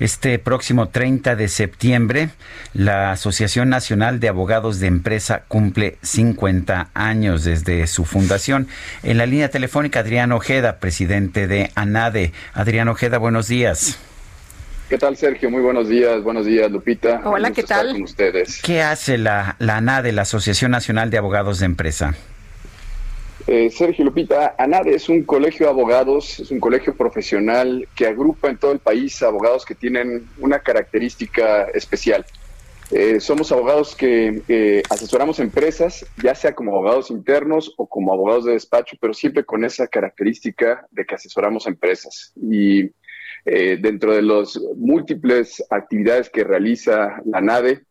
Este próximo 30 de septiembre, la Asociación Nacional de Abogados de Empresa cumple 50 años desde su fundación. En la línea telefónica, Adrián Ojeda, presidente de ANADE. Adrián Ojeda, buenos días. ¿Qué tal, Sergio? Muy buenos días. Buenos días, Lupita. Hola, ¿qué tal? con ustedes. ¿Qué hace la, la ANADE, la Asociación Nacional de Abogados de Empresa? Eh, Sergio Lupita, ANADE es un colegio de abogados, es un colegio profesional que agrupa en todo el país abogados que tienen una característica especial. Eh, somos abogados que eh, asesoramos empresas, ya sea como abogados internos o como abogados de despacho, pero siempre con esa característica de que asesoramos empresas. Y dentro de las múltiples actividades que realiza la ANADE,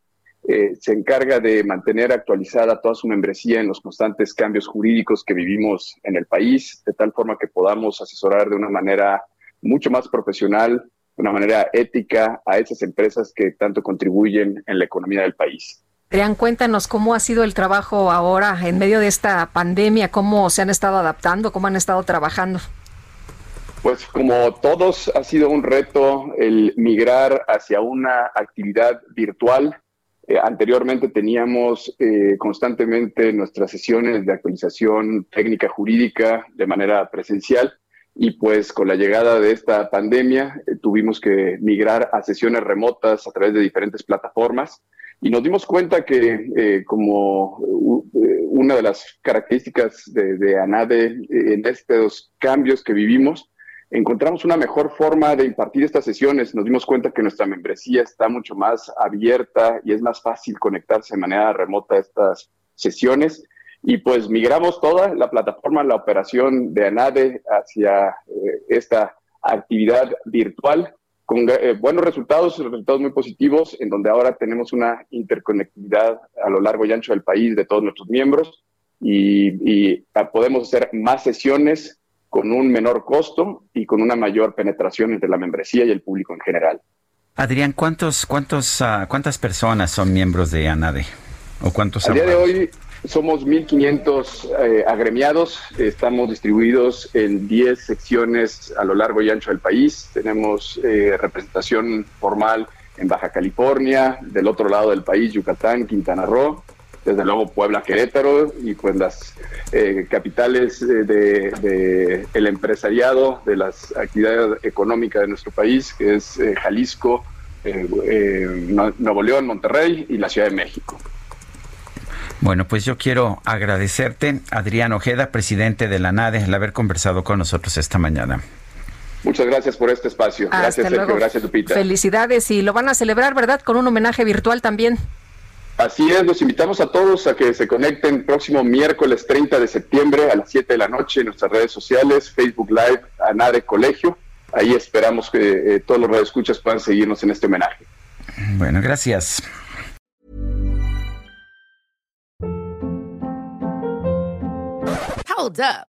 eh, se encarga de mantener actualizada toda su membresía en los constantes cambios jurídicos que vivimos en el país, de tal forma que podamos asesorar de una manera mucho más profesional, de una manera ética a esas empresas que tanto contribuyen en la economía del país. Adrián, cuéntanos cómo ha sido el trabajo ahora en medio de esta pandemia, cómo se han estado adaptando, cómo han estado trabajando. Pues como todos ha sido un reto el migrar hacia una actividad virtual eh, anteriormente teníamos eh, constantemente nuestras sesiones de actualización técnica jurídica de manera presencial y pues con la llegada de esta pandemia eh, tuvimos que migrar a sesiones remotas a través de diferentes plataformas y nos dimos cuenta que como una de las características de, de ANADE en estos cambios que vivimos encontramos una mejor forma de impartir estas sesiones. Nos dimos cuenta que nuestra membresía está mucho más abierta y es más fácil conectarse de manera remota a estas sesiones. Y pues migramos toda la plataforma, la operación de ANADE hacia eh, esta actividad virtual con eh, buenos resultados, resultados muy positivos, en donde ahora tenemos una interconectividad a lo largo y ancho del país de todos nuestros miembros y, y podemos hacer más sesiones con un menor costo y con una mayor penetración entre la membresía y el público en general. Adrián, ¿cuántos, cuántos, uh, ¿cuántas personas son miembros de ANADE? ¿O cuántos A día de hoy somos 1.500 eh, agremiados, estamos distribuidos en 10 secciones a lo largo y ancho del país, tenemos eh, representación formal en Baja California, del otro lado del país, Yucatán, Quintana Roo, desde luego Puebla, Querétaro y pues las eh, capitales de, el empresariado, de las actividades económicas de nuestro país, que es eh, Jalisco, eh, Nuevo León, Monterrey y la Ciudad de México. Bueno, pues yo quiero agradecerte, Adrián Ojeda, presidente de la NADE, el haber conversado con nosotros esta mañana. Muchas gracias por este espacio. gracias, Sergio. Gracias, Lupita. Felicidades y lo van a celebrar, ¿verdad? Con un homenaje virtual también. Así es, los invitamos a todos a que se conecten próximo miércoles 30 de septiembre a las 7 de la noche en nuestras redes sociales, Facebook Live, ANADE Colegio. Ahí esperamos que eh, todos los radioescuchas puedan seguirnos en este homenaje. Bueno, gracias. Hold up.